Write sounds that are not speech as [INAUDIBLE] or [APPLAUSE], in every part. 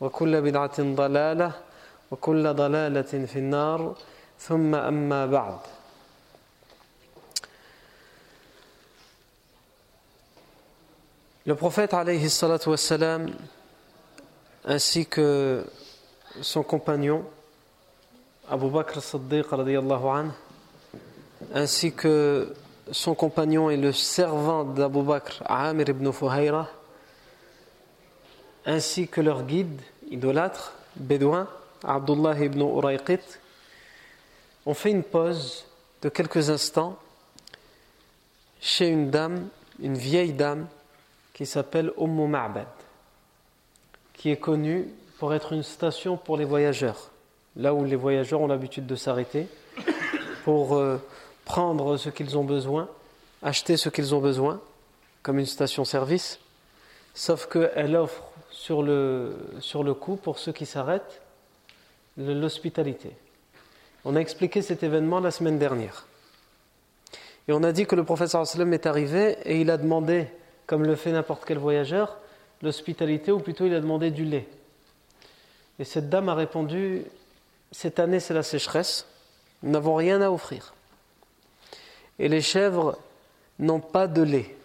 وكل بدعة ضلالة وكل ضلالة في النار ثم أما بعد Le prophète alayhi salatu wassalam, ainsi que son compagnon Abu Bakr Siddiq radiallahu anhu, ainsi que son compagnon et le servant d'Abu Bakr Amir ibn Fuhayra, ainsi que leur guide idolâtre, bédouin, Abdullah ibn Urayqit, ont fait une pause de quelques instants chez une dame, une vieille dame qui s'appelle Ummu Ma'bad, qui est connue pour être une station pour les voyageurs, là où les voyageurs ont l'habitude de s'arrêter pour euh, prendre ce qu'ils ont besoin, acheter ce qu'ils ont besoin, comme une station-service, sauf qu'elle offre sur le, coup, pour ceux qui s'arrêtent, l'hospitalité. On a expliqué cet événement la semaine dernière. Et on a dit que le professeur est arrivé et il a demandé comme le fait n'importe quel voyageur, l'hospitalité, ou plutôt il a demandé du lait. Et cette dame a répondu Cette année, c'est la sécheresse, nous n'avons rien à offrir. Et les chèvres n'ont pas de lait.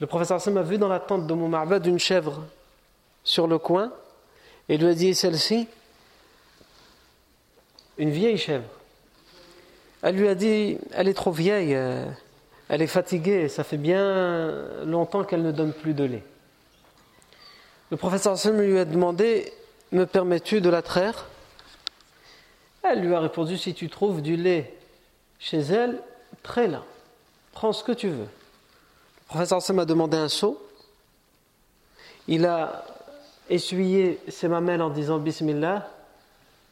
Le professeur Sam a vu dans la tente de Moumarbad une chèvre sur le coin et lui a dit Celle-ci, une vieille chèvre. Elle lui a dit Elle est trop vieille. Euh, elle est fatiguée, ça fait bien longtemps qu'elle ne donne plus de lait. Le professeur Sam lui a demandé Me permets-tu de la traire? Elle lui a répondu Si tu trouves du lait chez elle, trais-la. Prends ce que tu veux. Le professeur Sam a demandé un seau. Il a essuyé ses mamelles en disant Bismillah.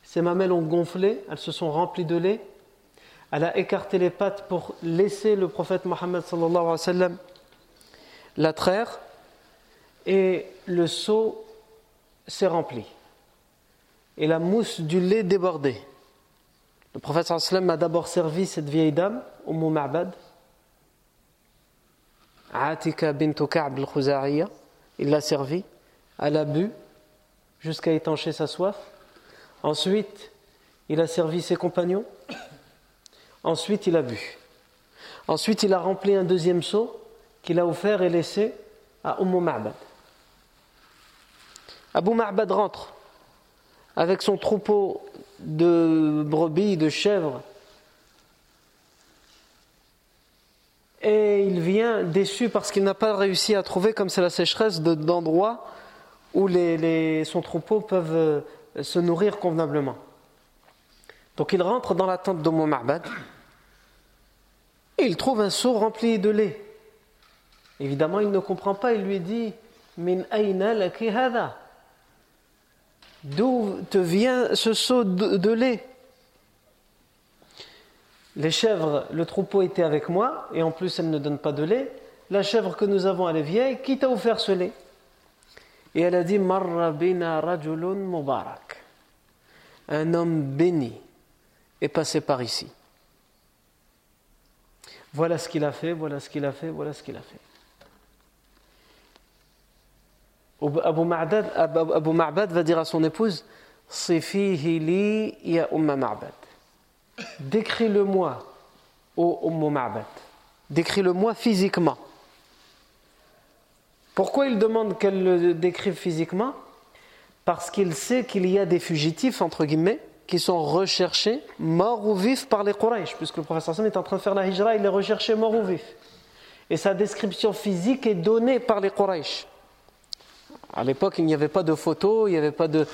Ses mamelles ont gonflé, elles se sont remplies de lait elle a écarté les pattes pour laisser le prophète Mohammed sallallahu la traire et le seau s'est rempli et la mousse du lait débordait. Le prophète a d'abord servi cette vieille dame, Umm Ma'bad, Atika bint Ka'b al il l'a servi, elle a bu jusqu'à étancher sa soif. Ensuite, il a servi ses compagnons Ensuite, il a bu. Ensuite, il a rempli un deuxième seau qu'il a offert et laissé à Umm Ma'bad. Abu Ma'bad rentre avec son troupeau de brebis, de chèvres, et il vient déçu parce qu'il n'a pas réussi à trouver, comme c'est la sécheresse, d'endroits où son troupeau peuvent euh, se nourrir convenablement. Donc il rentre dans la tente de Ma'bad et il trouve un seau rempli de lait. Évidemment, il ne comprend pas, il lui dit Min D'où te vient ce seau de, lait? Les chèvres, le troupeau était avec moi, et en plus elle ne donne pas de lait. La chèvre que nous avons, elle est vieille, qui t'a offert ce lait? Et elle a dit Marra rajulun mubarak. Un homme béni est passé par ici. Voilà ce qu'il a fait, voilà ce qu'il a fait, voilà ce qu'il a fait. Abu Ma'bad, Abu va dire à son épouse li ya Umma Ma'bad. Décris-le-moi, ô Umma Ma'bad. Décris-le-moi physiquement. Pourquoi il demande qu'elle le décrive physiquement? Parce qu'il sait qu'il y a des fugitifs, entre guillemets, qui sont recherchés, morts ou vifs par les Quraysh, puisque le professeur Sam est en train de faire la hijra, il est recherché mort ou vif. Et sa description physique est donnée par les Quraysh. À l'époque, il n'y avait pas de photos, il n'y avait pas de,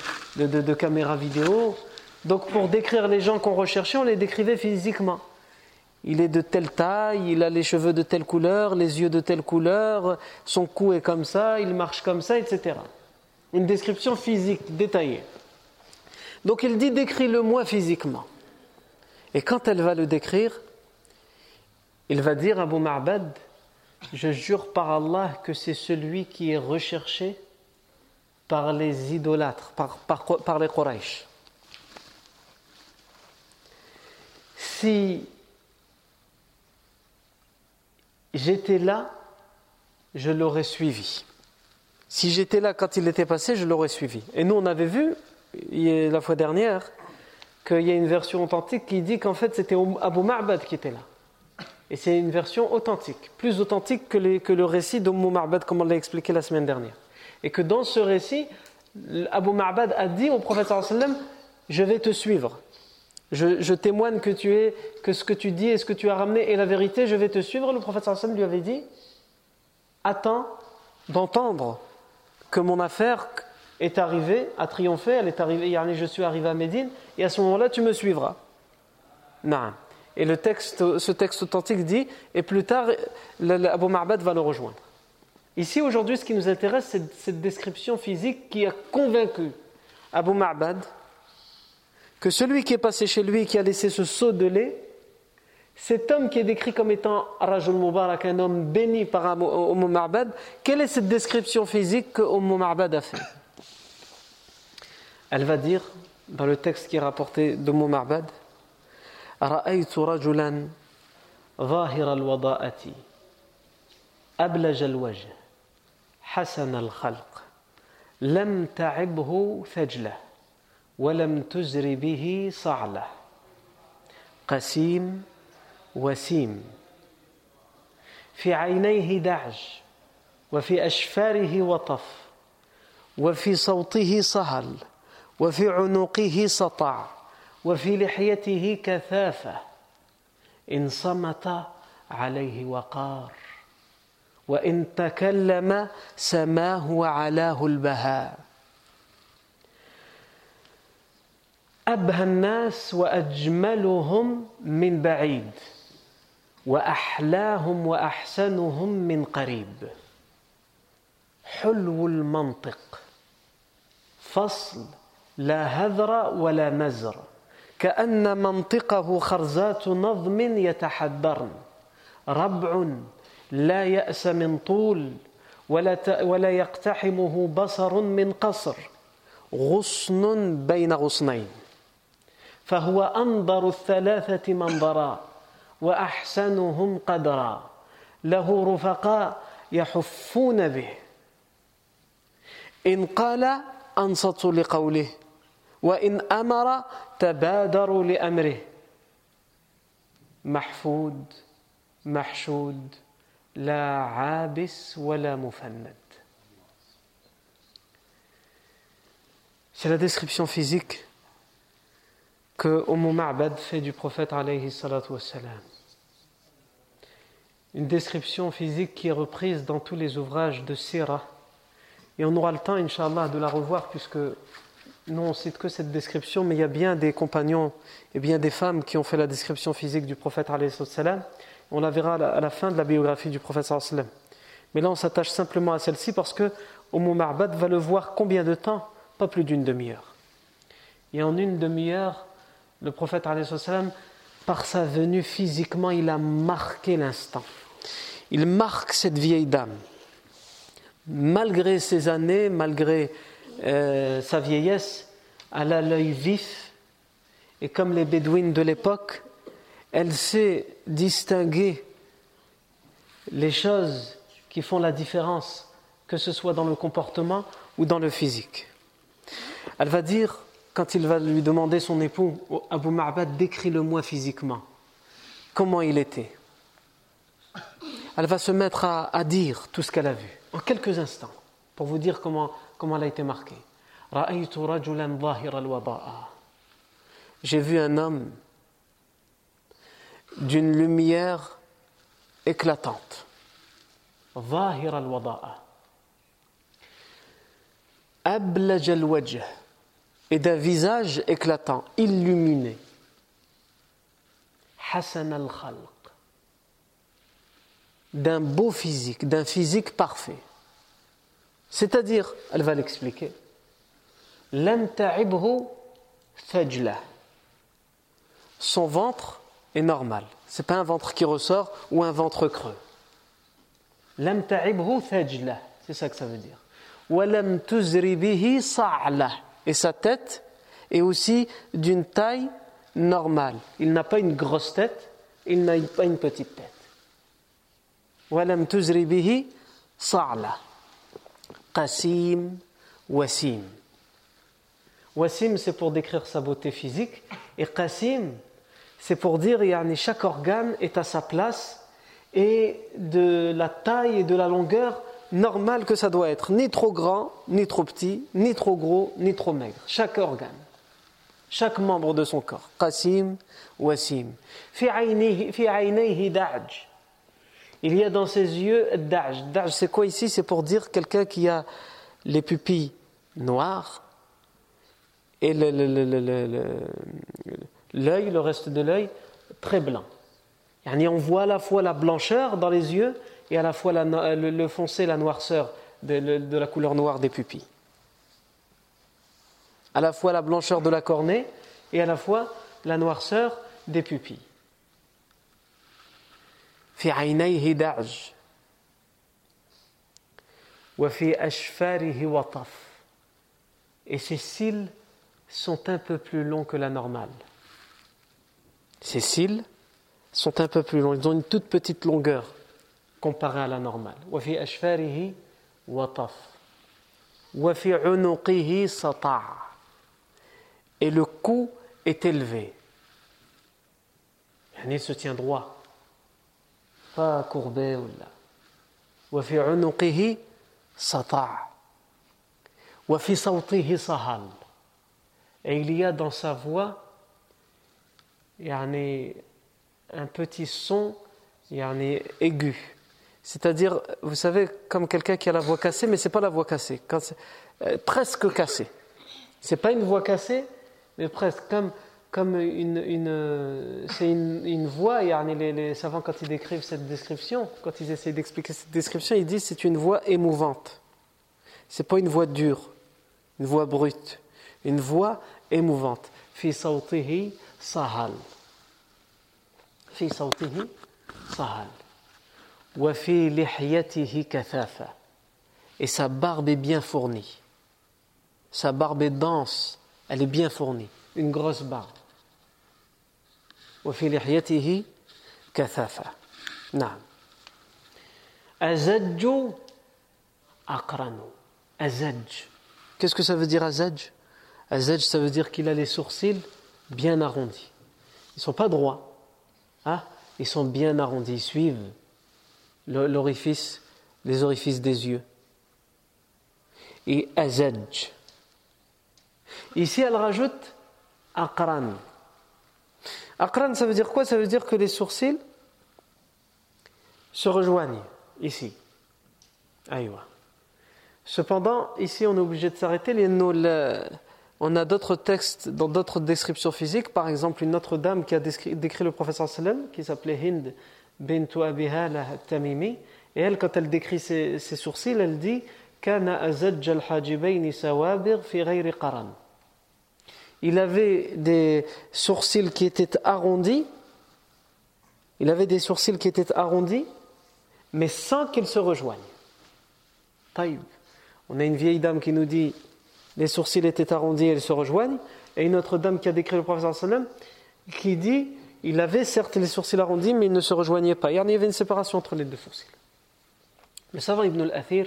caméra vidéo. Donc, pour décrire les gens qu'on recherchait, on les décrivait physiquement. Il est de telle taille, il a les cheveux de telle couleur, les yeux de telle couleur, son cou est comme ça, il marche comme ça, etc. Une description physique détaillée. Donc il dit décris-le-moi physiquement. Et quand elle va le décrire, il va dire à Abu Ma'bad Je jure par Allah que c'est celui qui est recherché par les idolâtres, par, les Quraysh. Si j'étais là, je l'aurais suivi. Si j'étais là quand il était passé, je l'aurais suivi. Et nous, on avait vu la fois dernière qu'il y a une version authentique qui dit qu'en fait c'était Abu Ma'bad qui était là. Et c'est une version authentique, plus authentique que, le récit d'Abu Ma'bad comme on l'a expliqué la semaine dernière et que dans ce récit, Abu Ma'bad a dit au prophète Je vais te suivre. Je, témoigne que, tu es, que ce que tu dis et ce que tu as ramené est la vérité, je vais te suivre. Le prophète sallam lui avait dit Attends d'entendre que mon affaire est arrivée, a triomphé, elle est arrivée, je suis arrivé à Médine, et à ce moment-là, tu me suivras. Non. Et le texte, ce texte authentique dit, et plus tard, Abu Ma'bad va le rejoindre. Ici, aujourd'hui, ce qui nous intéresse, c'est cette description physique qui a convaincu Abu Ma'bad que celui qui est passé chez lui et qui a laissé ce seau de lait, cet homme qui est décrit comme étant Rajul Mubarak, un homme béni par Abu Ma'bad, quelle est cette description physique que Umm Ma'bad a fait Elle va dire, dans le texte qui est rapporté d'Umm Ma'bad, رأيت رجلا ظاهر الوضاءة أبلج الوجه حسن الخلق لم تعبه ثجله ولم تزر به صعلة. قسيم وسيم. في عينيه دعج وفي أشفاره وطف وفي صوته صهل وفي عنقه سطع وفي لحيته كثافة. إن صمت عليه وقار وإن تكلم سماه وعلاه البهاء. أبهى الناس وأجملهم من بعيد وأحلاهم وأحسنهم من قريب. حلو المنطق فصل لا هذر ولا مزر كأن منطقه خرزات نظم يتحدرن. ربع لا يأس من طول ولا ولا يقتحمه بصر من قصر. غصن بين غصنين. فهو أنظر الثلاثة منظرا وأحسنهم قدرا. له رفقاء يحفون به. إن قال أنصتوا لقوله وإن أمر تبادروا لأمره. محفود محشود la abis la mufannad. C'est la description physique que Umm Ma'bad fait du prophète alayhi salatu. Une description physique qui est reprise dans tous les ouvrages de Sira. Et on aura le temps, Inch'Allah, de la revoir puisque nous on cite que cette description, mais il y a bien des compagnons et bien des femmes qui ont fait la description physique du prophète alayhi salatu. On la verra à la fin de la biographie du prophète sallam. Mais là, on s'attache simplement à celle-ci parce que Umm Ma'bad va le voir combien de temps? Pas plus d'une demi-heure. Et en une demi-heure, le prophète par sa venue physiquement, il a marqué l'instant. Il marque cette vieille dame. Malgré ses années, malgré euh, sa vieillesse, elle a l'œil vif. Et comme les bédouines de l'époque, elle sait distinguer les choses qui font la différence, que ce soit dans le comportement ou dans le physique. Elle va dire, quand il va lui demander son époux, Abu Ma'bad, décris-le-moi physiquement. Comment il était Elle va se mettre à, dire tout ce qu'elle a vu, en quelques instants, pour vous dire comment, comment elle a été marquée. J'ai vu un homme d'une lumière éclatante. Et d'un visage éclatant, illuminé. Hassan al-Khalq, d'un beau physique, d'un physique parfait. C'est-à-dire, elle va l'expliquer, son ventre est normal. Ce n'est pas un ventre qui ressort ou un ventre creux. C'est ça que ça veut dire. Et sa tête est aussi d'une taille normale. Il n'a pas une grosse tête, il n'a pas une petite tête. Qasim Wasim. Wasim, c'est pour décrire sa beauté physique. Et Qasim, c'est pour dire que chaque organe est à sa place et de la taille et de la longueur normale que ça doit être. Ni trop grand, ni trop petit, ni trop gros, ni trop maigre. Chaque organe. Chaque membre de son corps. Qasim, Wasim. Il y a dans ses yeux Da'j. Da'j, c'est quoi ici? C'est pour dire quelqu'un qui a les pupilles noires et l'œil, le, reste de l'œil, très blanc. on voit à la fois la blancheur dans les yeux et à la fois le, foncé, la noirceur de, la couleur noire des pupilles. À la fois la blancheur de la cornée et à la fois la noirceur des pupilles. Et ses cils sont un peu plus longs que la normale. Ces cils sont un peu plus longs, ils ont une toute petite longueur comparée à la normale. Et le cou est élevé. Il se tient droit, pas courbé ou là. وفي عنقه سطع وفي صوته صهل et il y a dans sa voix un petit son aigu. c'est-à-dire, vous savez, comme quelqu'un qui a la voix cassée, mais ce n'est pas la voix cassée, euh, presque cassée. Ce n'est pas une voix cassée, mais presque comme, comme une, une c'est une, voix. Les, les savants, quand ils décrivent cette description, quand ils essaient d'expliquer cette description, ils disent c'est une voix émouvante. Ce n'est pas une voix dure, une voix brute une voix émouvante. Fi sahal. Fi sahal. Wafi. Et sa barbe est bien fournie. Sa barbe est dense, elle est bien fournie, une grosse barbe. Wafi kathafa. Naam. Azadju akranu. Azadj. Qu'est-ce que ça veut dire azadj? Azadj, ça veut dire qu'il a les sourcils bien arrondis. Ils ne sont pas droits. Hein ils sont bien arrondis. Ils suivent l'orifice, les orifices des yeux. Et azaj. Ici, elle rajoute aqran. Aqran, ça veut dire quoi? Ça veut dire que les sourcils se rejoignent ici. Aïwa. Cependant, ici, on est obligé de s'arrêter. On a d'autres textes dans d'autres descriptions physiques, par exemple une autre dame qui a décrit, le professeur sallam, qui s'appelait Hind et elle, quand elle décrit ses, sourcils, elle dit il avait des sourcils qui étaient arrondis, il avait des sourcils qui étaient arrondis, mais sans qu'ils se rejoignent. On a une vieille dame qui nous dit les sourcils étaient arrondis et ils se rejoignent. Et une autre dame qui a décrit le sallam qui dit il avait certes les sourcils arrondis mais ils ne se rejoignaient pas. Il y avait une séparation entre les deux sourcils. Le savant Ibn al-Athir,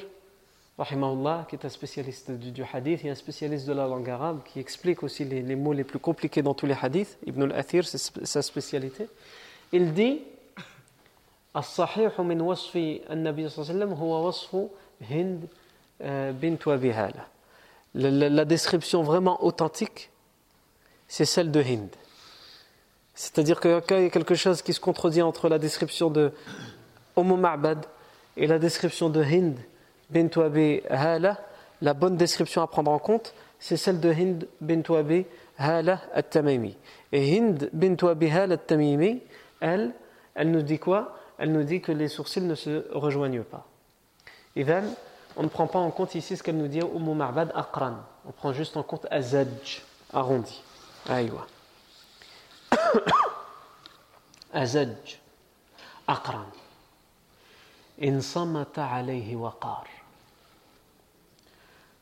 qui est un spécialiste du, hadith et un spécialiste de la langue arabe, qui explique aussi les, les mots les plus compliqués dans tous les hadiths, Ibn al-Athir, c'est sa spécialité, il dit الصحيح من وصف النبي صلى الله عليه وسلم هو وصف هند بنت أبي هالة la description vraiment authentique c'est celle de Hind c'est-à-dire qu'il y a quelque chose qui se contredit entre la description de Umm Ma'bad et la description de Hind bint Abi Hala, la bonne description à prendre en compte, c'est celle de Hind bint Abi Hala al-Tamimi. Et Hind bint Abi Hala al-Tamimi, elle, elle nous dit quoi? Elle nous dit que les sourcils ne se rejoignent pas. Et on ne prend pas en compte ici ce qu'elle nous dit Umm Ma'bad Aqran. On prend juste en compte Azaj, arrondi. Aïwa. [COUGHS] أزج أقرن إن صمت عليه وقار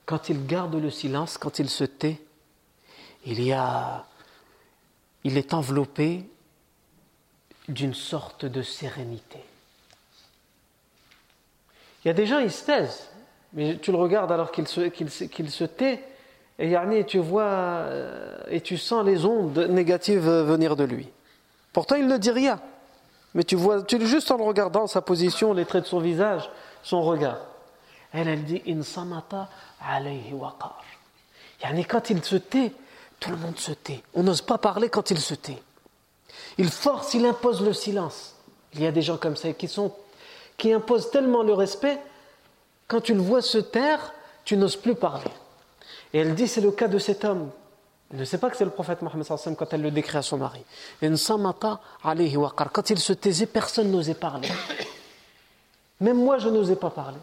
Quand il garde le silence, quand il se tait, il y a, il est enveloppé d'une sorte de sérénité. Il y a des gens, ils se taisent, mais tu le regardes alors qu'il se, qu'il, qu'il se tait, et tu vois euh, et tu sens les ondes négatives venir de lui. Pourtant, il ne dit rien. Mais tu vois, tu, juste en le regardant, sa position, les traits de son visage, son regard. Elle, elle dit Insamata alayhi waqar. Yani quand il se tait, tout le monde se tait. On n'ose pas parler quand il se tait. Il force, il impose le silence. Il y a des gens comme ça qui, sont, qui imposent tellement le respect, quand tu le vois se taire, tu n'oses plus parler. Et elle dit c'est le cas de cet homme. Elle ne sait pas que c'est le prophète Mohammed quand elle le décrit à son mari. Quand il se taisait, personne n'osait parler. Même moi, je n'osais pas parler.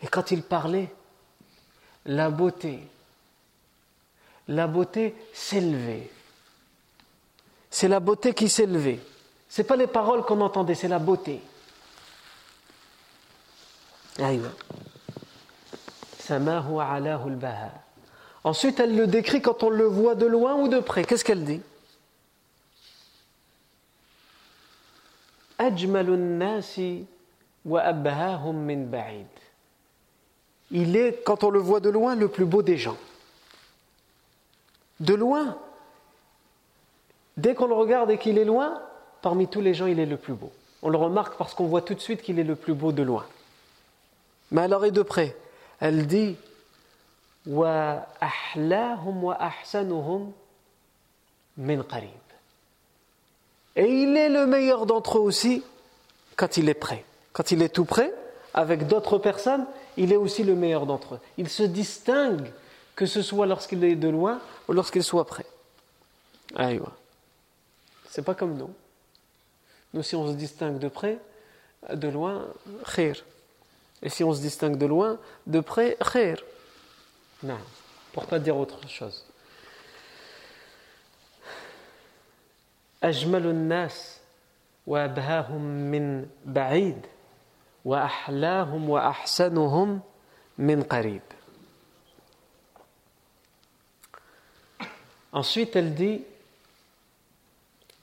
Et quand il parlait, la beauté, la beauté s'élevait. C'est la beauté qui s'élevait. Ce pas les paroles qu'on entendait, c'est la beauté. Ensuite, elle le décrit quand on le voit de loin ou de près. Qu'est-ce qu'elle dit? Il est, quand on le voit de loin, le plus beau des gens. De loin, dès qu'on le regarde et qu'il est loin, parmi tous les gens, il est le plus beau. On le remarque parce qu'on voit tout de suite qu'il est le plus beau de loin. Mais alors est de près? Elle dit wa. Et il est le meilleur d'entre eux aussi quand il est prêt. Quand il est tout près, avec d'autres personnes, il est aussi le meilleur d'entre eux. Il se distingue, que ce soit lorsqu'il est de loin ou lorsqu'il soit près. Aïwa. C'est pas comme nous. Nous, si on se distingue de près, de loin, khir. Et si on se distingue de loin, de près, khair. Non, pour pas dire autre chose. أجمل الناس وأبهاهم من بعيد وأحلاهم وأحسنهم من قريب. Ensuite, elle dit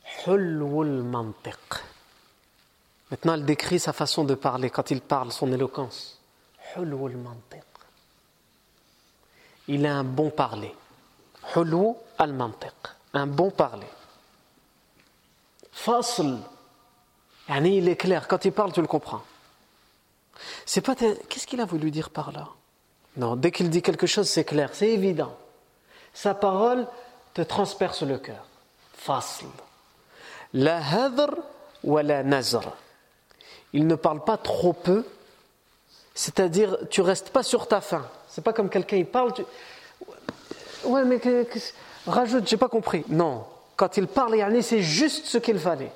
حلو المنطق. Maintenant, elle décrit sa façon de parler quand il parle, son éloquence. Il a un bon parler. Un bon parler. Fasl. Il est clair. Quand il parle, tu le comprends. C'est pas. Qu'est-ce qu'il a voulu dire par là? Non, dès qu'il dit quelque chose, c'est clair, c'est évident. Sa parole te transperce le cœur. Fasl. La hadr ou la nazr il ne parle pas trop peu, c'est-à-dire tu restes pas sur ta faim. C'est pas comme quelqu'un il parle, tu... ouais mais que, que... rajoute, j'ai pas compris. Non, quand il parle, c'est juste ce qu'il fallait.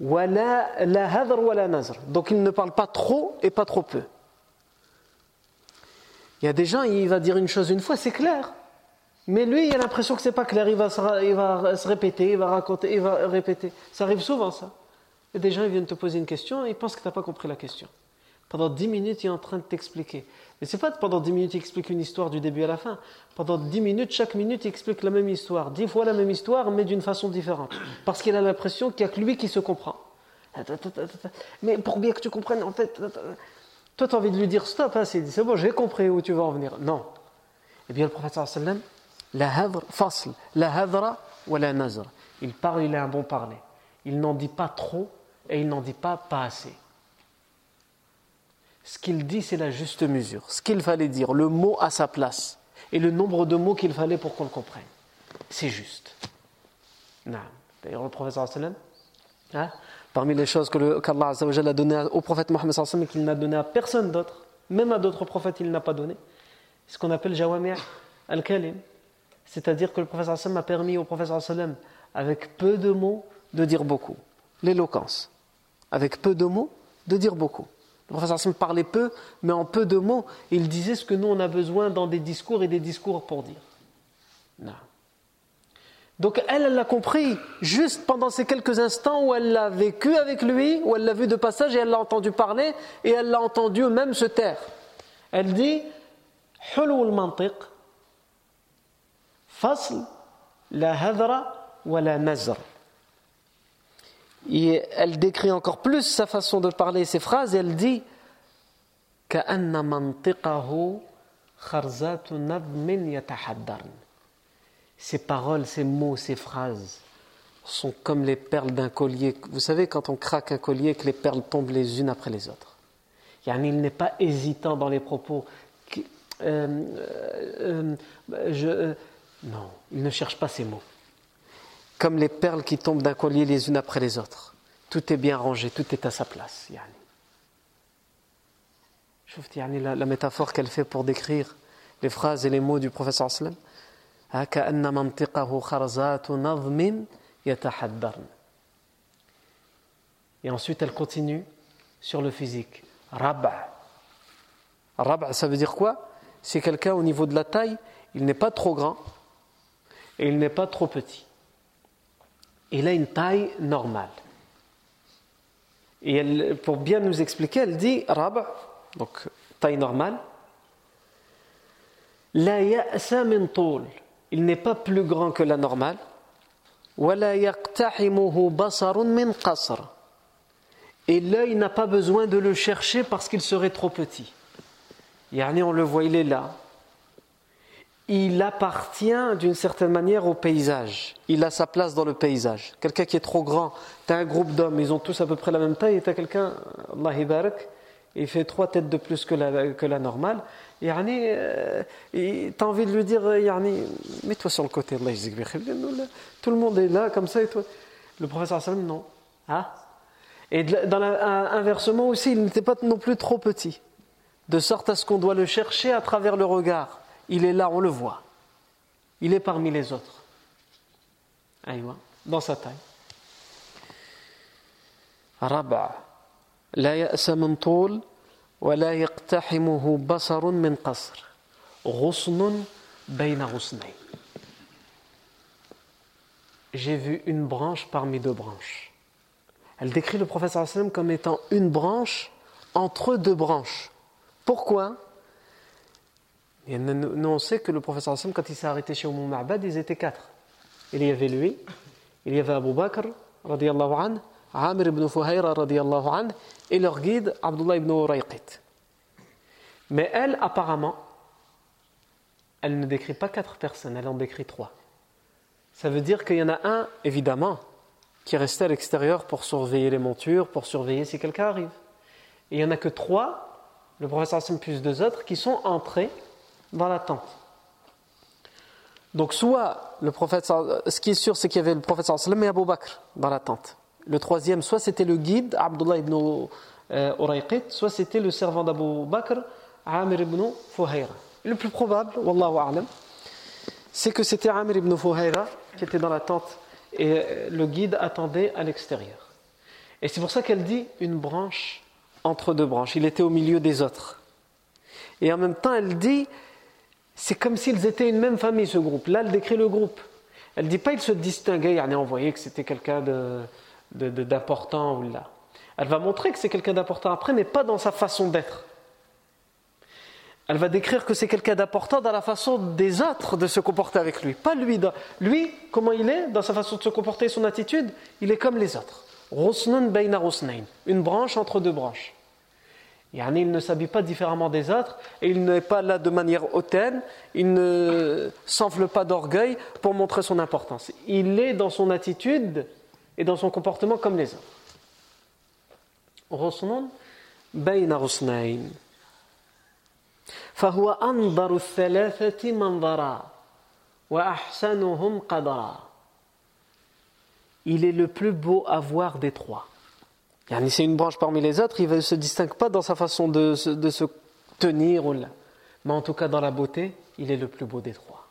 Donc il ne parle pas trop et pas trop peu. Il y a des gens, il va dire une chose une fois, c'est clair. Mais lui, il a l'impression que c'est pas clair. Il va, il va se répéter, il va raconter, il va répéter. Ça arrive souvent, ça. Des gens viennent te poser une question et ils pensent que tu n'as pas compris la question. Pendant 10 minutes, il est en train de t'expliquer. Mais c'est pas pendant 10 minutes, il explique une histoire du début à la fin. Pendant 10 minutes, chaque minute, il explique la même histoire. 10 fois la même histoire, mais d'une façon différente. Parce qu'il a l'impression qu'il n'y a que lui qui se comprend. Mais pour bien que tu comprennes, en fait, toi, tu as envie de lui dire stop, hein, c'est bon, j'ai compris où tu vas en venir. Non. Eh bien, le prophète sallam, la fasl, la hadra ou la nazr. Il parle, il a un bon parler. Il n'en dit pas trop et il n'en dit pas pas assez. Ce qu'il dit, c'est la juste mesure. Ce qu'il fallait dire, le mot à sa place et le nombre de mots qu'il fallait pour qu'on le comprenne. C'est juste. D'ailleurs, le sallam, hein, parmi les choses qu'Allah a donné au prophète Mohammed et qu'il n'a donné à personne d'autre, même à d'autres prophètes, il n'a pas donné, c'est ce qu'on appelle Jawami' al-Kalim. C'est-à-dire que le prophète a permis au prophète avec peu de mots, de dire beaucoup. L'éloquence avec peu de mots, de dire beaucoup. Le professeur Sim parlait peu, mais en peu de mots, il disait ce que nous on a besoin dans des discours et des discours pour dire. Non. Donc elle, elle l'a compris juste pendant ces quelques instants où elle l'a vécu avec lui, où elle l'a vu de passage et elle l'a entendu parler et elle l'a entendu même se taire. Elle dit al fasl la hadra wa la nazr. Et elle décrit encore plus sa façon de parler, ses phrases, et elle dit Ces paroles, ces mots, ces phrases sont comme les perles d'un collier. Vous savez, quand on craque un collier, que les perles tombent les unes après les autres. Il n'est pas hésitant dans les propos. Euh, euh, euh, non, il ne cherche pas ces mots comme les perles qui tombent d'un collier les unes après les autres. Tout est bien rangé, tout est à sa place. Yani. La, la métaphore qu'elle fait pour décrire les phrases et les mots du professeur sallam. Et ensuite elle continue sur le physique. Rab'a. Rab'a, ça veut dire quoi? C'est quelqu'un au niveau de la taille, il n'est pas trop grand et il n'est pas trop petit il a une taille normale. Et pour bien nous expliquer, elle dit Rab, donc taille normale, La ya'sa min Il n'est pas plus grand que la normale. Et l'œil n'a pas besoin de le chercher parce qu'il serait trop petit. Yani on le voit, il est là, il appartient d'une certaine manière au paysage. Il a sa place dans le paysage. Quelqu'un qui est trop grand, tu as un groupe d'hommes, ils ont tous à peu près la même taille, et tu as quelqu'un, Allah barak, il fait trois têtes de plus que la, que la normale. Yani, euh, tu as envie de lui dire, yani, mets-toi sur le côté, Allah tout le monde est là, comme ça, et toi. Le professeur Sallam, non. Hein? Et dans l'inversement aussi, il n'était pas non plus trop petit. De sorte à ce qu'on doit le chercher à travers le regard il est là, on le voit. Il est parmi les autres. Aïwa, dans sa taille. ربع لا يأس من طول ولا يقتحمه بصر من قصر غصن بين غصنين J'ai vu une branche parmi deux branches. Elle décrit le prophète comme étant une branche entre deux branches. Pourquoi Et nous, on sait que le professeur Hassan, quand il s'est arrêté chez Umm Ma'bad, ils étaient quatre. Il y avait lui, il y avait Abu Bakr, radiallahu anhu, Amir ibn Fuhayra, radiallahu anhu, et leur guide, Abdullah ibn Urayqit. Mais elle, apparemment, elle ne décrit pas quatre personnes, elle en décrit trois. Ça veut dire qu'il y en a un, évidemment, qui est resté à l'extérieur pour surveiller les montures, pour surveiller si quelqu'un arrive. Et il n'y en a que trois, le professeur Hassan plus deux autres, qui sont entrés dans la tente. Donc soit le prophète, ce qui est sûr c'est qu'il y avait le prophète sallam et Abu Bakr dans la tente. Le troisième, soit c'était le guide Abdullah ibn euh, Urayqit, soit c'était le servant d'Abu Bakr Amir ibn Fuhayra. Le plus probable, wallahu a'lam, c'est que c'était Amir ibn Fuhayra qui était dans la tente et euh, le guide attendait à l'extérieur. Et c'est pour ça qu'elle dit une branche entre deux branches. Il était au milieu des autres. Et en même temps, elle dit c'est comme s'ils étaient une même famille, ce groupe. Là, elle décrit le groupe. Elle ne dit pas qu'ils se distinguaient, on voyait que c'était quelqu'un d'important. Ou là. Elle va montrer que c'est quelqu'un d'important après, mais pas dans sa façon d'être. Elle va décrire que c'est quelqu'un d'important dans la façon des autres de se comporter avec lui. Pas lui. Lui, comment il est dans sa façon de se comporter, son attitude, il est comme les autres. Une branche entre deux branches. Il ne s'habille pas différemment des autres et il n'est pas là de manière hautaine, il ne s'enfle pas d'orgueil pour montrer son importance. Il est dans son attitude et dans son comportement comme les autres. Il est le plus beau à voir des trois. C'est une branche parmi les autres, il ne se distingue pas dans sa façon de, se tenir, mais en tout cas dans la beauté, il est le plus beau des trois.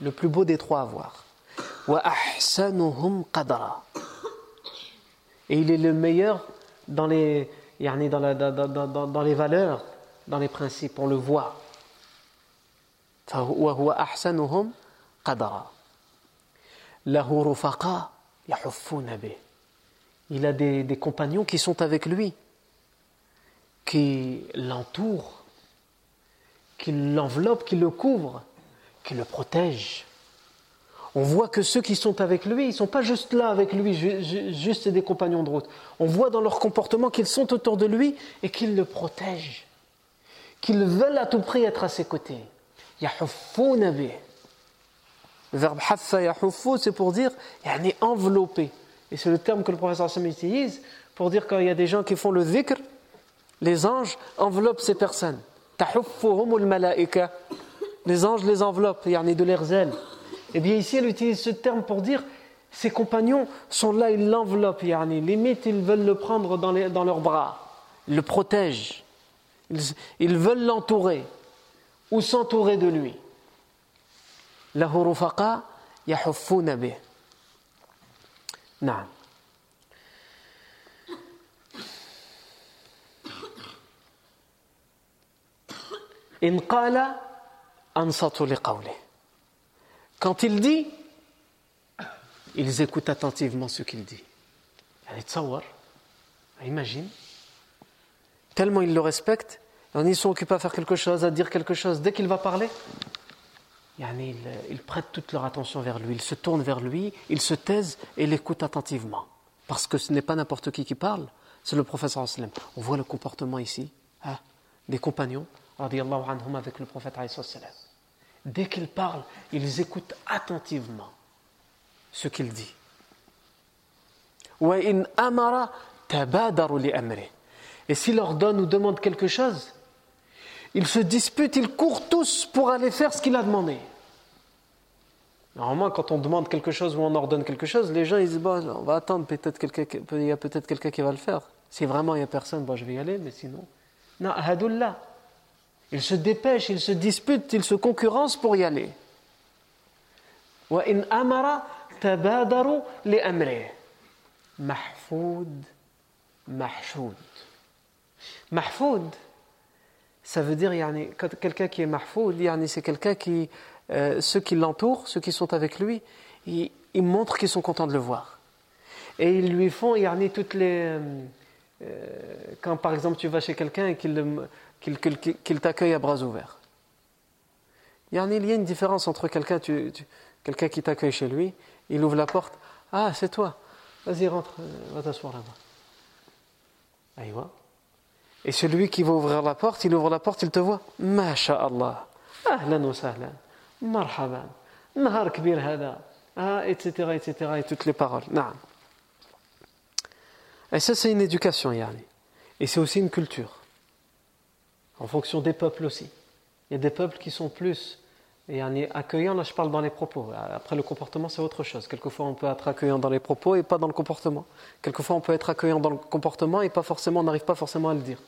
Le plus beau des trois à voir. Et il est le meilleur dans les, dans, dans les valeurs, dans les principes, on le voit. Il a des, compagnons qui sont avec lui, qui l'entourent, qui l'enveloppent, qui le couvrent, qui le protègent. On voit que ceux qui sont avec lui, ils ne sont pas juste là avec lui, juste des compagnons de route. On voit dans leur comportement qu'ils sont autour de lui et qu'ils le protègent, qu'ils veulent à tout prix être à ses côtés. Le verbe haffa c'est pour dire est enveloppé. Et c'est le terme que le professeur Sam utilise pour dire qu'il y a des gens qui font le dhikr, les anges enveloppent ces personnes. Les anges les enveloppent, il y en a de leurs ailes. Et bien ici, elle utilise ce terme pour dire ses compagnons sont là, ils l'enveloppent, limite ils veulent le prendre dans, leurs bras, ils le protègent, ils veulent l'entourer ou s'entourer de lui. له رفقاء يحفون به نعم إن قال أنصت لقوله Quand il dit, ils écoutent attentivement ce qu'il dit. يعني تصور imagine tellement ils le respectent ils sont occupés à faire quelque chose, à dire quelque chose dès qu'il va parler ils, prêtent toute leur attention vers lui, ils se tournent vers lui, ils se taisent et l'écoutent attentivement. Parce que ce n'est pas n'importe qui qui parle, c'est le professeur sallam. On voit le comportement ici hein, des compagnons anhum, avec le prophète Dès qu'il parle, ils écoutent attentivement ce qu'il dit. Et s'il leur donne ou demande quelque chose, ils se disputent, ils courent tous pour aller faire ce qu'il a demandé. Normalement, quand on demande quelque chose ou on ordonne quelque chose, les gens ils disent bon, on va attendre, peut-être il y a peut-être quelqu'un qui va le faire. Si vraiment il n'y a personne, bon, je vais y aller, mais sinon. Non, hadullah. Ils se dépêchent, ils se disputent, ils se concurrencent pour y aller. Amara tabadaru li amri. Mahfoud, mahfoud. Mahfoud, ça veut dire, quelqu'un qui est mahfoud, c'est quelqu'un qui euh, ceux qui l'entourent, ceux qui sont avec lui, ils, montrent qu'ils sont contents de le voir. Et ils lui font yani, toutes les. Euh, euh, quand par exemple tu vas chez quelqu'un et qu'il t'accueille à bras ouverts. il y a une différence entre quelqu'un quelqu'un qui t'accueille chez lui, il ouvre la porte, ah c'est toi, vas-y rentre, va t'asseoir là-bas. Et celui qui va ouvrir la porte, il ouvre la porte, il te voit, Masha'Allah, ahlan wa sahlan marhaban, nahar kbir hada, etc., etc., et toutes les paroles. Et ça, c'est une éducation, yani. Et c'est aussi une culture. En fonction des peuples aussi. Il y a des peuples qui sont plus yani, accueillants, là je parle dans les propos. Après, le comportement, c'est autre chose. Quelquefois, on peut être accueillant dans les propos et pas dans le comportement. Quelquefois, on peut être accueillant dans le comportement et pas forcément, on n'arrive pas forcément à le dire.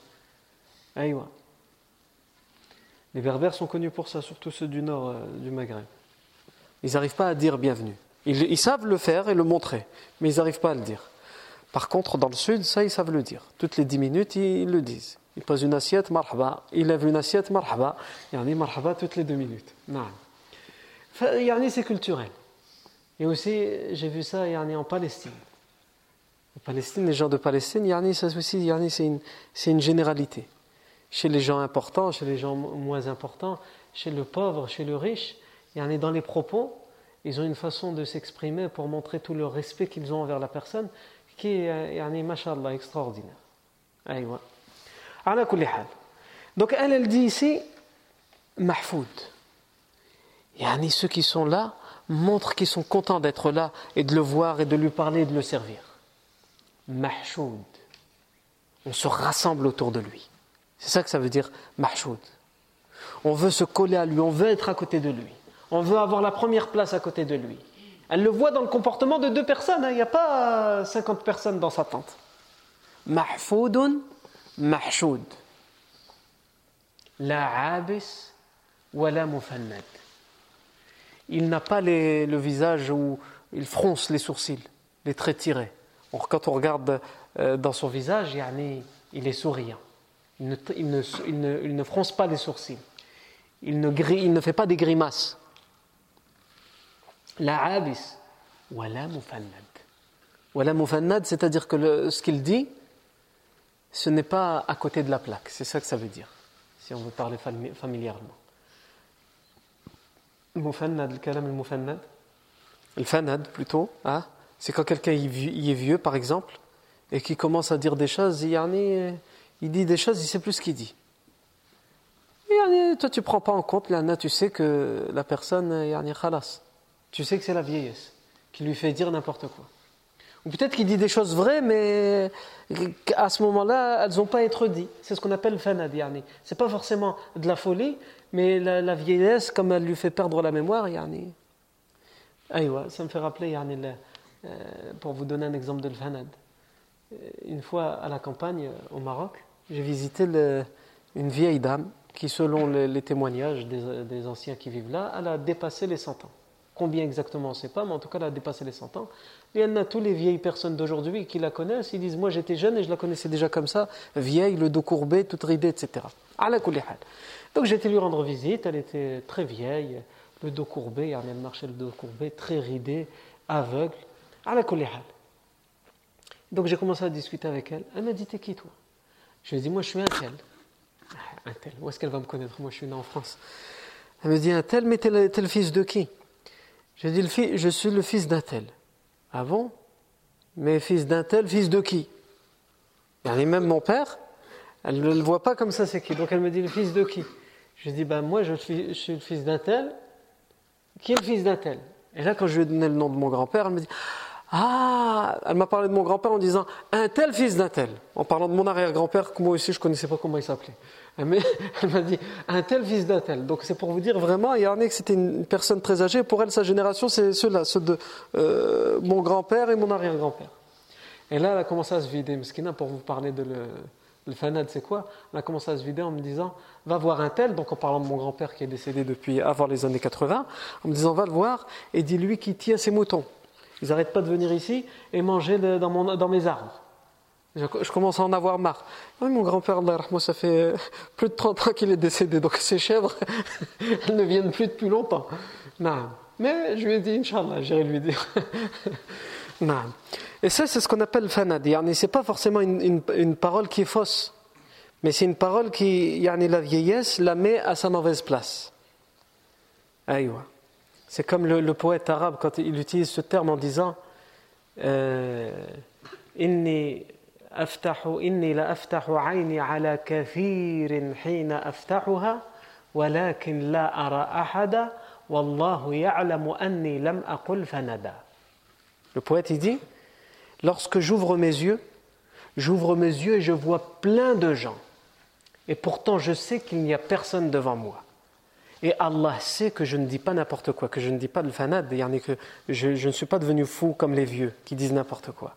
Aïwa. Les Berbères sont connus pour ça, surtout ceux du nord euh, du Maghreb. Ils n'arrivent pas à dire bienvenue. Ils, savent le faire et le montrer, mais ils n'arrivent pas à le dire. Par contre, dans le sud, ça, ils savent le dire. Toutes les dix minutes, ils, le disent. Ils posent une assiette, marhaba. Ils lèvent une assiette, marhaba. Yani marhaba toutes les deux minutes. Yani, c'est culturel. Et aussi, j'ai vu ça en Palestine. En Palestine, les gens de Palestine, ça aussi, c'est une, une généralité. Chez les gens importants, chez les gens moins importants, chez le pauvre, chez le riche, dans les propos, ils ont une façon de s'exprimer pour montrer tout le respect qu'ils ont envers la personne qui est, yani, mashallah, extraordinaire. Donc elle, elle dit ici, mahfoud. Yani ceux qui sont là montrent qu'ils sont contents d'être là et de le voir et de lui parler et de le servir. Mahchoud. On se rassemble autour de lui. C'est ça que ça veut dire mahchoud. On veut se coller à lui, on veut être à côté de lui. On veut avoir la première place à côté de lui. Elle le voit dans le comportement de deux personnes. Hein. Il n'y a pas 50 personnes dans sa tente. Mahfoudun, mahchoud. La abis, wala mufannad. Il n'a pas le visage où il fronce les sourcils, les traits tirés. quand on regarde euh, dans son visage, il est souriant. Il ne, fronce pas les sourcils. Il ne, fait pas des grimaces. La abis, wala mufannad. Wala mufannad, c'est-à-dire que ce qu'il dit, ce n'est pas à côté de la plaque. C'est ça que ça veut dire, si on veut parler familièrement. Mufannad, le kalam al-mufannad? Le fanad plutôt, hein? c'est quand quelqu'un y est vieux par exemple et qui commence à dire des choses, il dit des choses, il sait plus ce qu'il dit. Et toi tu ne prends pas en compte, là, tu sais que la personne, khalas. tu sais que c'est la vieillesse qui lui fait dire n'importe quoi. Ou peut-être qu'il dit des choses vraies, mais à ce moment-là, elles n'ont pas à être dites. C'est ce qu'on appelle fanad. Ce n'est pas forcément de la folie, mais la, vieillesse, comme elle lui fait perdre la mémoire, yani. ça me fait rappeler, euh, pour vous donner un exemple de fanad. Euh, une fois à la campagne, au Maroc, j'ai visité une vieille dame qui, selon les, témoignages des, anciens qui vivent là, elle a dépassé les 100 ans. Combien exactement, on ne sait pas, mais en tout cas, elle a dépassé les 100 ans. Et en a tous les vieilles personnes d'aujourd'hui qui la connaissent, ils disent Moi j'étais jeune et je la connaissais déjà comme ça, vieille, le dos courbé, toute ridée, etc. Donc j'étais lui rendre visite, elle était très vieille, le dos courbé, elle marchait le dos courbé, très ridée, aveugle. Donc j'ai commencé à discuter avec elle. Elle m'a dit T'es qui toi? Je lui ai dit Moi je suis un tel. Ah, un tel, où est-ce qu'elle va me connaître? Moi je suis né en France. Elle me dit Un tel, mais t'es le, fils de qui? Je lui ai dit Je suis le fils d'un tel. Ah bon? Mais fils d'un tel, fils de qui? Et même mon père, elle ne le voit pas comme ça, c'est qui? Donc elle me dit le fils de qui? Je dis, ben moi je suis, je suis le fils d'un tel. Qui est le fils d'un tel? Et là, quand je lui ai donné le nom de mon grand-père, elle me dit, ah, elle m'a parlé de mon grand-père en disant un tel fils d'un tel, en parlant de mon arrière-grand-père, que moi aussi je ne connaissais pas comment il s'appelait. Mais [LAUGHS] elle m'a dit un tel fils d'un tel. Donc c'est pour vous dire vraiment, que c'était une personne très âgée. Pour elle, sa génération, c'est ceux-là, ceux de euh, mon grand-père et mon arrière-grand-père. Et là, elle a commencé à se vider, Mskina, pour vous parler de le, le fanad, c'est quoi? Elle a commencé à se vider en me disant va voir un tel, donc en parlant de mon grand-père qui est décédé depuis avant les années 80, en me disant va le voir et dis-lui qu'il tient ses moutons. Ils n'arrêtent pas de venir ici et manger dans, mes arbres. Je, commence à en avoir marre. mon grand-père, ça fait plus de 30 ans qu'il est décédé, donc ces chèvres, [LAUGHS] elles ne viennent plus depuis longtemps. Non. Mais je lui ai dit, Inch'Allah, j'irai lui dire. [LAUGHS] non. Et ça, c'est ce qu'on appelle fanad. Ce n'est pas forcément une, parole qui est fausse, mais c'est une parole qui, la vieillesse, la met à sa mauvaise place. Aïwa. C'est comme le, poète arabe quand il utilise ce terme en disant euh, la ara ahada wallahu ya'lamu anni lam fanada. Le poète il dit Lorsque j'ouvre mes yeux, j'ouvre mes yeux et je vois plein de gens. Et pourtant je sais qu'il n'y a personne devant moi. Et Allah sait que je ne dis pas n'importe quoi, que je ne dis pas de fanad, que je, ne suis pas devenu fou comme les vieux qui disent n'importe quoi.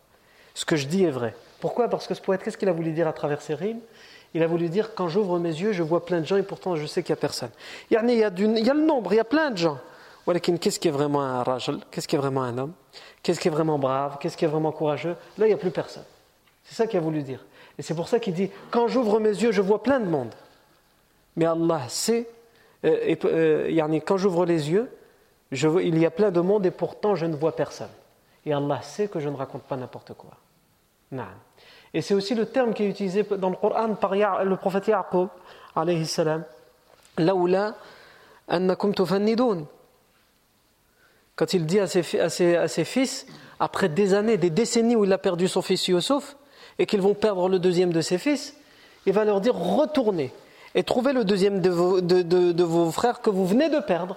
Ce que je dis est vrai. Pourquoi? Parce que ce poète, qu'est-ce qu'il a voulu dire à travers ses rimes? Il a voulu dire quand j'ouvre mes yeux, je vois plein de gens et pourtant je sais qu'il n'y a personne. Il y, a, a il y a le nombre, il y a plein de gens. Qu'est-ce qui est vraiment un rajal Qu'est-ce qui est vraiment un homme? Qu'est-ce qui est vraiment brave? Qu'est-ce qui est vraiment courageux? Là, il n'y a plus personne. C'est ça qu'il a voulu dire. Et c'est pour ça qu'il dit quand j'ouvre mes yeux, je vois plein de monde. Mais Allah sait et, euh, quand j'ouvre les yeux, il y a plein de monde et pourtant je ne vois personne. Et Allah sait que je ne raconte pas n'importe quoi. Et c'est aussi le terme qui est utilisé dans le Coran par le prophète Yaqub, alayhi salam. Laoula annakum tufannidoun. Quand il dit à ses, à, ses, à ses, fils, après des années, des décennies où il a perdu son fils Yusuf, et qu'ils vont perdre le deuxième de ses fils, il va leur dire retournez et trouvez le deuxième de vos, frères que vous venez de perdre.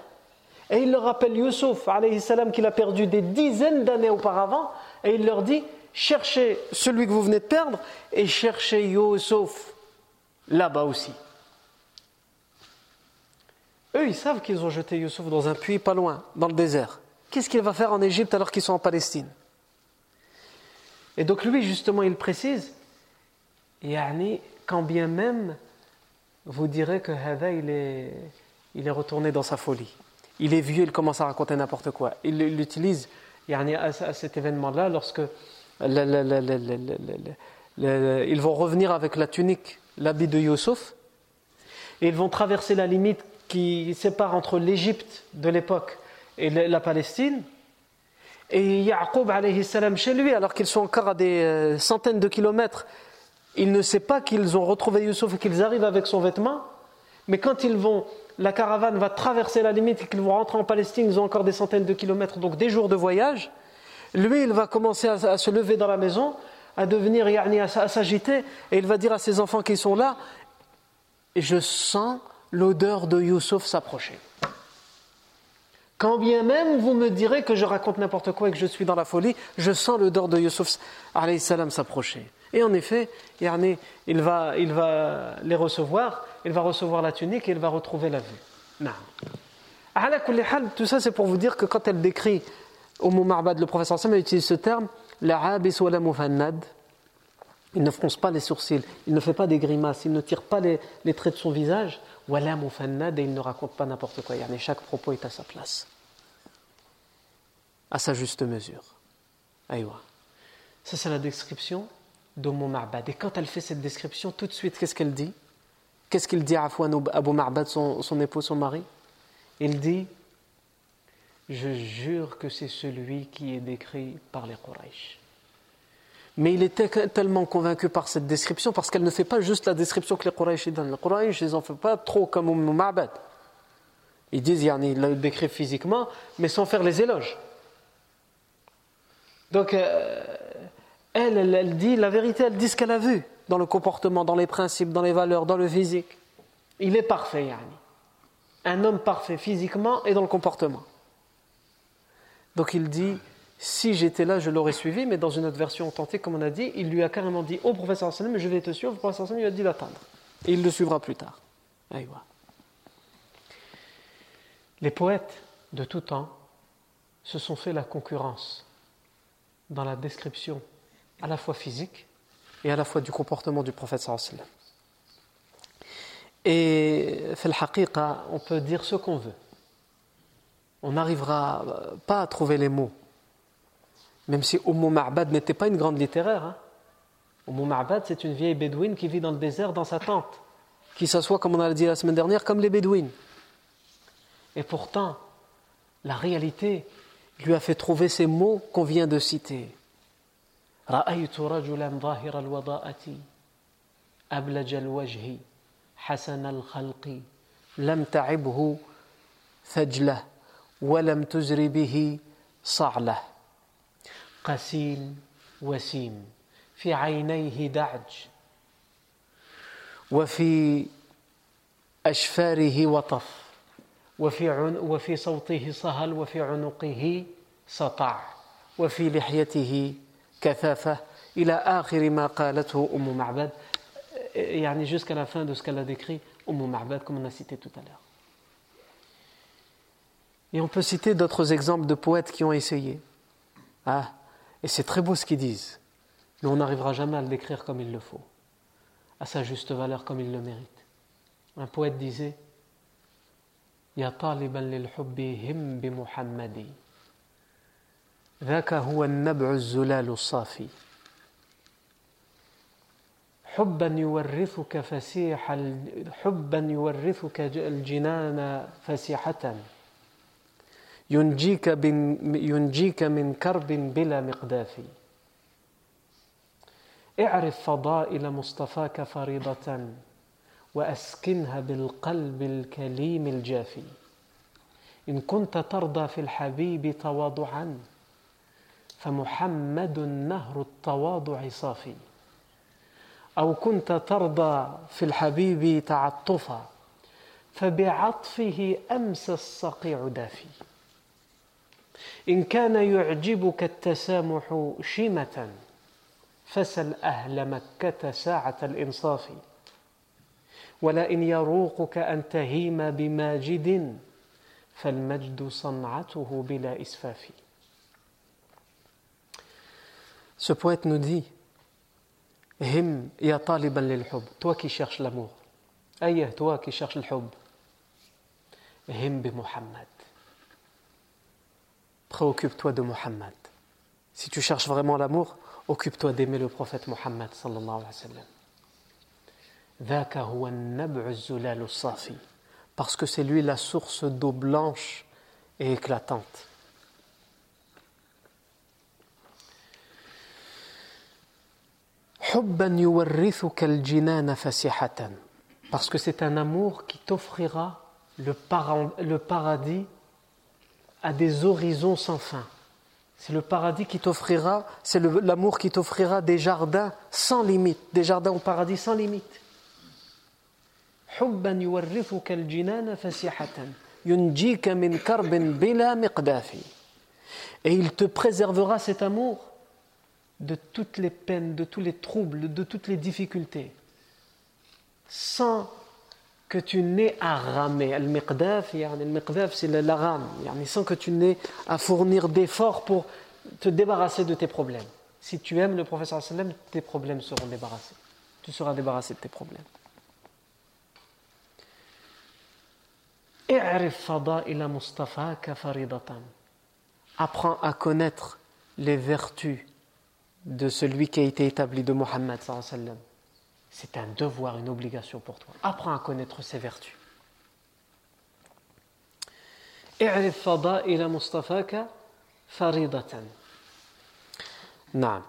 Et il leur rappelle alayhi salam, qu'il a perdu des dizaines d'années auparavant, et il leur dit cherchez celui que vous venez de perdre et cherchez Yusuf là-bas aussi. Eux, ils savent qu'ils ont jeté Yusuf dans un puits pas loin, dans le désert. Qu'est-ce qu'il va faire en Égypte alors qu'ils sont en Palestine? Et donc lui, justement, il précise, Yani, quand bien même vous direz que Hada, il est, il est retourné dans sa folie. Il est vieux, il commence à raconter n'importe quoi. Il l'utilise à, cet événement-là lorsque ils vont revenir avec la tunique, l'habit de Yusuf, et ils vont traverser la limite qui sépare entre l'Égypte de l'époque et la Palestine. Et Yaqub chez lui, alors qu'ils sont encore à des euh, centaines de kilomètres, il ne sait pas qu'ils ont retrouvé Yusuf et qu'ils arrivent avec son vêtement. Mais quand ils vont, la caravane va traverser la limite et qu'ils vont rentrer en Palestine, ils ont encore des centaines de kilomètres, donc des jours de voyage. Lui, il va commencer à, se lever dans la maison, à devenir, à, à s'agiter, et il va dire à ses enfants qui sont là, je sens l'odeur de Youssouf s'approcher. Quand bien même vous me direz que je raconte n'importe quoi et que je suis dans la folie, je sens l'odeur de Youssouf s'approcher. Et en effet, il va, il va les recevoir, il va recevoir la tunique et il va retrouver la vue. Tout ça, c'est pour vous dire que quand elle décrit au Marbad, le professeur Sam utilise ce terme, la ou la. Il ne fronce pas les sourcils, il ne fait pas des grimaces, il ne tire pas les, traits de son visage, wala mufannad, et il ne raconte pas n'importe quoi. chaque propos est à sa place, à sa juste mesure. Aïwa. Ça, c'est la description de Marbad. Et quand elle fait cette description, tout de suite, qu'est-ce qu'elle dit? Qu'est-ce qu'il dit à Abu Marbad, son, son époux, son mari? Il dit je jure que c'est celui qui est décrit par les Quraysh. Mais il était tellement convaincu par cette description parce qu'elle ne fait pas juste la description que les Quraysh donnent. Les Quraysh, ils n'en font pas trop comme Umm Ma'bad. Ils disent, ils le décrivent physiquement, mais sans faire les éloges. Donc, euh, elle, elle, dit la vérité, elle dit ce qu'elle a vu dans le comportement, dans les principes, dans les valeurs, dans le physique. Il est parfait, Yani. Un homme parfait physiquement et dans le comportement. Donc il dit, si j'étais là, je l'aurais suivi, mais dans une autre version authentique, comme on a dit, il lui a carrément dit au professeur sallam, je vais te suivre, le professeur sallam lui a dit d'attendre. Et il le suivra plus tard. Les poètes de tout temps se sont fait la concurrence dans la description à la fois physique et à la fois du comportement du prophète sallam. Et on peut dire ce qu'on veut on n'arrivera pas à trouver les mots. Même si Umm Ma'bad n'était pas une grande littéraire. Hein. Umm Ma'bad, c'est une vieille bédouine qui vit dans le désert dans sa tente, qui s'assoit, comme on a dit la semaine dernière, comme les bédouines. Et pourtant, la réalité lui a fait trouver ces mots qu'on vient de citer. رأيت رجلا ظاهر الوضاءة أبلج الوجه حسن الخلق لم تعبه ثجله ولم تزر به صعلة. قسيم وسيم في عينيه دعج وفي أشفاره وطف وفي, عن وفي صوته صهل وفي عنقه سطع وفي لحيته كثافة إلى آخر ما قالته أم معبد يعني jusqu'à la fin de ce qu'elle a décrit أم معبد comme on a cité tout à l'heure Et on peut citer d'autres exemples de poètes qui ont essayé. Ah, et c'est très beau ce qu'ils disent, mais on n'arrivera jamais à le décrire comme il le faut, à sa juste valeur comme il le mérite. Un poète disait Ya taliban lil hubbi him bi Muhammadi. ذاك هو النبع الزلال الصافي. حبا يورثك فسيح حبا يورثك الجنان فسيحة. ينجيك, ينجيك من كرب بلا مقداف. اعرف فضائل مصطفاك فريضة وأسكنها بالقلب الكليم الجافي. إن كنت ترضى في الحبيب تواضعا. فمحمد نهر التواضع صافي. أو كنت ترضى في الحبيب تعطفا فبعطفه أمس الصقيع دافي. إن كان يعجبك التسامح شيمة فسل أهل مكة ساعة الإنصاف. ولئن يروقك أن تهيم بماجد فالمجد صنعته بلا إسفاف. Ce poète nous dit Him ya taliban lil toi qui cherches l'amour. Aïe, toi qui cherches le hub. Him Muhammad. Préoccupe-toi de Muhammad. Si tu cherches vraiment l'amour, occupe-toi d'aimer le prophète Muhammad sallallahu. Parce que c'est lui la source d'eau blanche et éclatante. Parce que c'est un amour qui t'offrira le, paradis à des horizons sans fin. C'est le paradis qui t'offrira, c'est l'amour qui t'offrira des jardins sans limite, des jardins au paradis sans limite. Et il te préservera cet amour de toutes les peines, de tous les troubles, de toutes les difficultés, sans que tu n'aies à ramer. Al-Miqdaf, al c'est la rame, sans que tu n'aies à fournir d'efforts pour te débarrasser de tes problèmes. Si tu aimes le professeur sallam, tes problèmes seront débarrassés. Tu seras débarrassé de tes problèmes. Apprends à connaître les vertus de celui qui a été établi de Mohammed. C'est un devoir, une obligation pour toi. Apprends à connaître ses vertus. اعرف فضائل مصطفاك فريضة. نعم.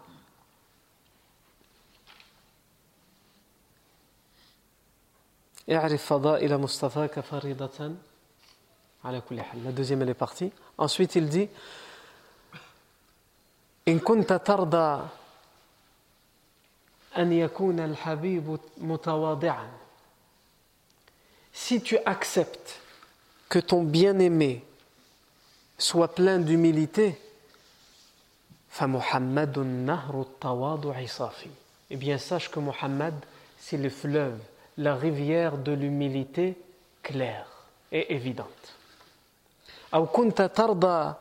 اعرف فضائل مصطفاك فريضة على كل حال. لا دوزيام اللي بارتي. Ensuite il dit إن كنت ترضى أن يكون الحبيب متواضعا Si tu acceptes que ton bien-aimé soit plein d'humilité, فمحمد نهر التواضع صافي. Eh bien, sache que Muhammad, c'est le fleuve, la rivière de l'humilité claire et évidente. أو كنت ترضى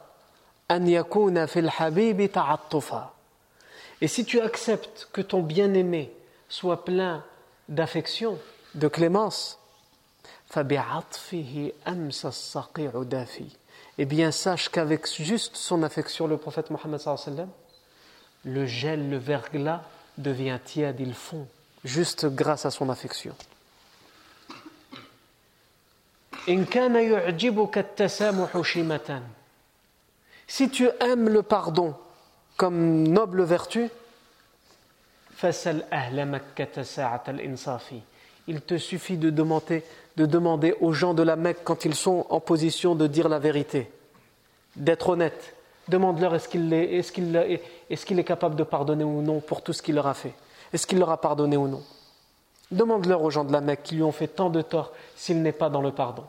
Et si tu acceptes que ton bien-aimé soit plein d'affection, de clémence, eh bien sache qu'avec juste son affection, le prophète Mohammed le gel, le verglas devient tiède, il fond, juste grâce à son affection. In at-tasamuhu. Si tu aimes le pardon comme noble vertu, il te suffit de demander, de demander aux gens de la Mecque quand ils sont en position de dire la vérité, d'être honnête. Demande-leur est-ce qu'il est, est, est, est capable de pardonner ou non pour tout ce qu'il leur a fait? Est-ce qu'il leur a pardonné ou non? Demande-leur aux gens de la Mecque qui lui ont fait tant de tort s'il n'est pas dans le pardon.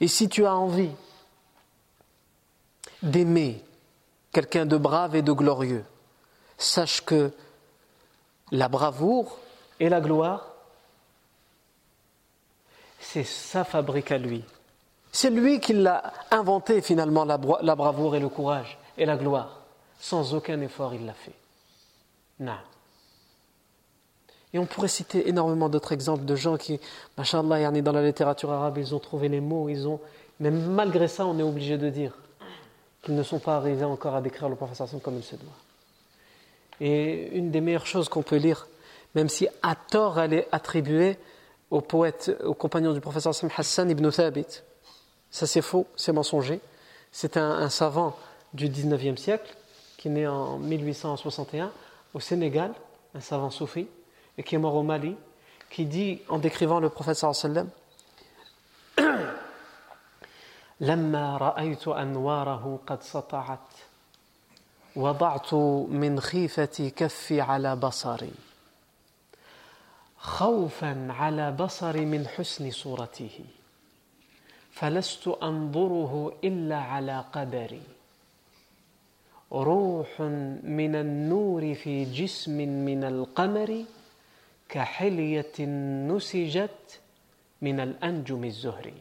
Et si tu as envie d'aimer quelqu'un de brave et de glorieux, sache que la bravoure et la gloire, c'est sa fabrique à lui. C'est lui qui l'a inventé finalement, la, bravoure et le courage et la gloire. Sans aucun effort, il l'a fait. Et on pourrait citer énormément d'autres exemples de gens qui, machallah, dans la littérature arabe, ils ont trouvé les mots, ils ont. Mais malgré ça, on est obligé de dire qu'ils ne sont pas arrivés encore à décrire le professeur comme il se doit. Et une des meilleures choses qu'on peut lire, même si à tort elle est attribuée au poète, au compagnon du professeur Hassan ibn Thabit. Ça c'est faux, c'est mensonger. C'est un, savant du 19e siècle qui est né en 1861 au Sénégal, un savant soufi, et qui est mort au Mali, qui dit en décrivant le prophète sallam لما رأيت أنواره قد سطعت وضعت من خيفتي كفي على بصري خوفا على بصري من حسن صورته فلست انظره الا على قدري روح من النور في جسم من القمر كحليه نسجت من الانجم الزهري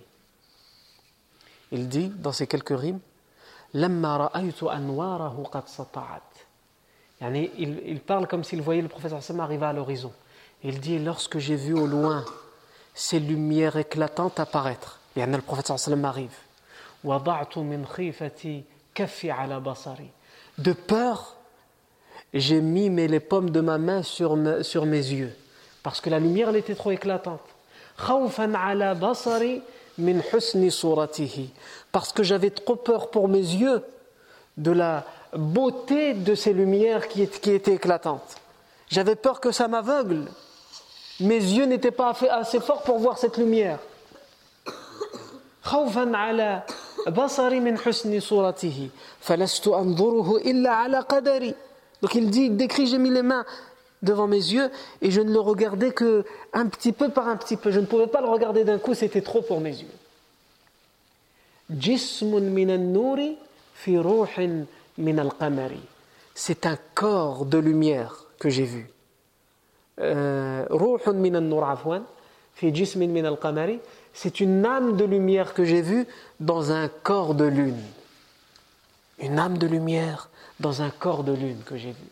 Il dit dans ces quelques rimes لما رأيت أنواره قد سطعت يعني il, il parle comme s'il voyait le prophète arriver à l'horizon Il dit Lorsque j'ai vu au loin ces lumières éclatantes apparaître, et le prophète sallam arrive. De peur, j'ai mis les paumes de ma main sur, mes yeux, parce que la lumière était trop éclatante. Parce que j'avais trop peur pour mes yeux de la beauté de ces lumières qui, qui étaient éclatantes. J'avais peur que ça m'aveugle. Mes yeux n'étaient pas assez forts pour voir cette lumière. Donc il dit, il décrit, j'ai mis les mains devant mes yeux et je ne le regardais que un petit peu par un petit peu. Je ne pouvais pas le regarder d'un coup, c'était trop pour mes yeux. C'est un corps de lumière que j'ai vu. Euh, c'est une âme de lumière que j'ai vue dans un corps de lune. Une âme de lumière dans un corps de lune que j'ai vu.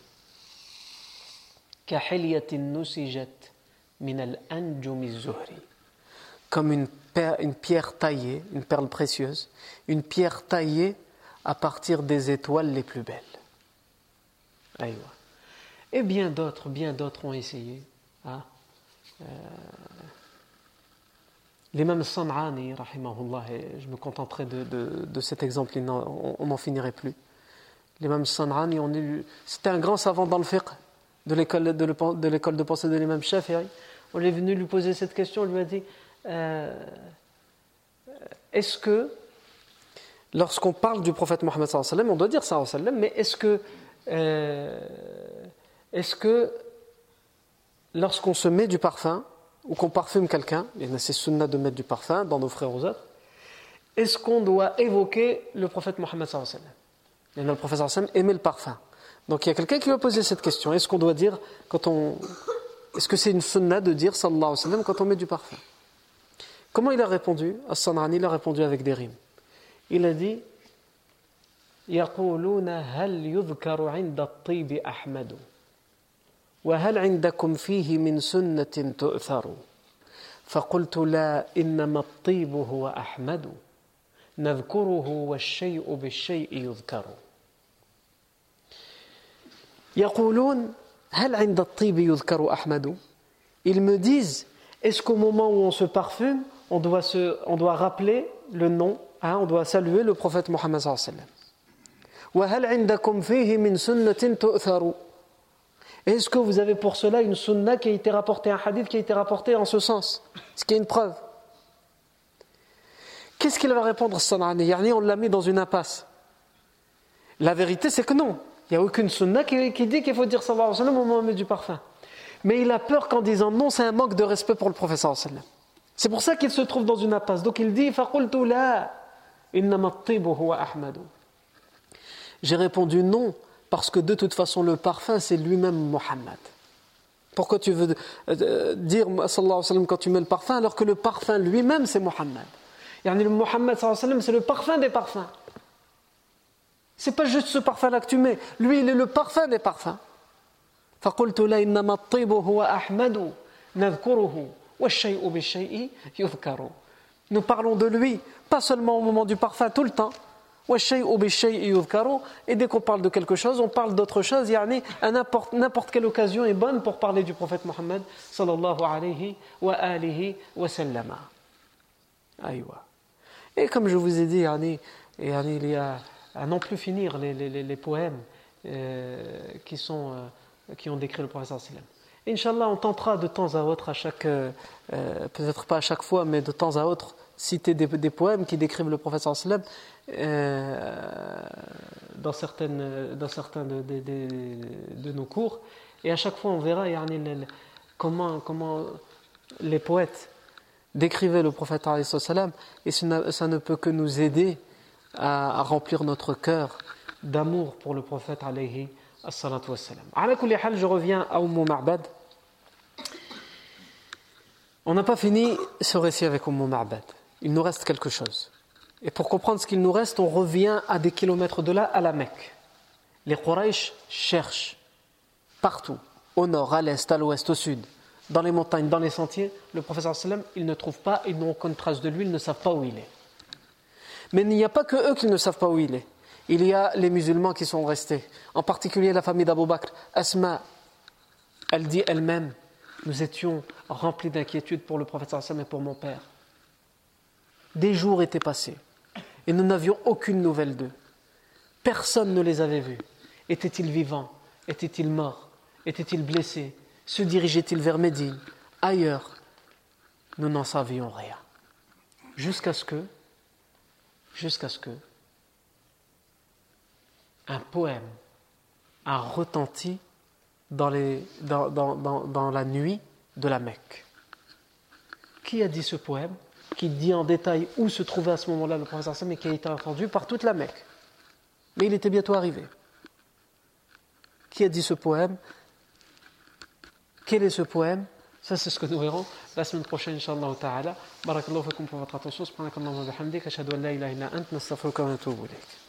Comme une, pierre taillée, une perle précieuse, une pierre taillée à partir des étoiles les plus belles. Et bien d'autres, bien d'autres ont essayé. Hein. Euh, L'imam San'ani, rahimahullah, je me contenterai de, cet exemple, on n'en finirait plus. L'imam San'ani, c'était un grand savant dans le fiqh de l'école de, l'école de pensée de l'imam Shafi'i. On est venu lui poser cette question, on lui a dit euh, Est-ce que, lorsqu'on parle du prophète Mohammed, on doit dire ça, mais est-ce que euh, est-ce que lorsqu'on se met du parfum ou qu'on parfume quelqu'un, il y a ces sunnah de mettre du parfum dans nos frères aux autres, est-ce qu'on doit évoquer le prophète Mohammed Et le prophète aimait le parfum. Donc il y a quelqu'un qui va poser cette question est-ce qu'on doit dire quand on. Est-ce que c'est une sunna de dire sallallahu alayhi wa sallam quand on met du parfum Comment il a répondu As-San'ani, il a répondu avec des rimes. Il a dit يقولون هل يذكر عند الطيب أحمد وهل عندكم فيه من سنة تؤثر فقلت لا إنما الطيب هو أحمد نذكره والشيء بالشيء يذكر يقولون هل عند الطيب يذكر أحمد Ils me disent, est-ce qu'au moment où on se parfume, on doit, se, on doit rappeler le nom, hein, on doit saluer le prophète Mohammed sallallahu alayhi wa sallam Est-ce que vous avez pour cela une sunna qui a été rapportée, un hadith qui a été rapporté en ce sens? Ce qui est une preuve. Qu'est-ce qu'il va répondre Sanani? On l'a mis dans une impasse. La vérité, c'est que non. Il n'y a aucune sunna qui, dit qu'il faut dire sallallahu alayhi wa sallam au moment du parfum. Mais il a peur qu'en disant non, c'est un manque de respect pour le professeur sallam. C'est pour ça qu'il se trouve dans une impasse. Donc il dit J'ai répondu non. parce que de toute façon, le parfum, c'est lui-même Mohammed. Pourquoi tu veux euh, dire sallallahu alayhi wa sallam quand tu mets le parfum alors que le parfum lui-même c'est Mohammed le Mohammed sallallahu alayhi wa sallam c'est le parfum des parfums. C'est pas juste ce parfum-là que tu mets, lui il est le parfum des parfums. فقلت لا إنما الطيب هو أحمد نذكره والشيء بالشيء يذكر. Nous parlons de lui, pas seulement au moment du parfum, tout le temps. Et dès qu'on parle de quelque chose, on parle d'autre chose. N'importe quelle occasion est bonne pour parler du prophète Mohammed. Et comme je vous ai dit, il y a à n'en plus finir les, les, les poèmes euh, qui, sont, euh, qui ont décrit le prophète. Inch'Allah, on tentera de temps à autre, à chaque, euh, peut-être pas à chaque fois, mais de temps à autre, citer des, poèmes qui décrivent le prophète sallam dans, certaines, dans certains de, nos cours. Et à chaque fois, on verra comment, comment les poètes décrivaient le prophète sallam et ça, ne peut que nous aider à, remplir notre cœur d'amour pour le prophète alayhi as-salatu wassalam. je reviens à Umm Ma'bad. On n'a pas fini ce récit avec Umm Ma'bad. Il nous reste quelque chose. Et pour comprendre ce qu'il nous reste, on revient à des kilomètres de là, à la Mecque. Les Quraysh cherchent partout, au nord, à l'est, à l'ouest, au sud, dans les montagnes, dans les sentiers, le professeur sallam, ils ne trouvent pas, ils n'ont aucune trace de lui, ils ne savent pas où il est. Mais il n'y a pas que eux qui ne savent pas où il est. Il y a les musulmans qui sont restés, en particulier la famille d'Abu Bakr. Asma, elle dit elle-même Nous étions remplis d'inquiétude pour le prophète sallam et pour mon père. Des jours étaient passés et nous n'avions aucune nouvelle d'eux. Personne ne les avait vus. Étaient-ils vivants? Étaient-ils morts? Étaient-ils blessés? Se dirigeaient-ils vers Médine? Ailleurs? Nous n'en savions rien. Jusqu'à ce que, jusqu'à ce que, un poème a retenti dans, dans la nuit de la Mecque. Qui a dit ce poème? Qui dit en détail où se trouvait à ce moment-là le professeur Sam et qui a été entendu par toute la Mecque. Mais il était bientôt arrivé. Qui a dit ce poème? Quel est ce poème? Ça, c'est ce que nous verrons la semaine prochaine, Inch'Allah ta'ala. Barakallahu fikum pour votre attention. Subhanakallahu wa bihamdik. Ashhadu an la ilaha illa ant. Nastaghfiruka wa natubu ilayk.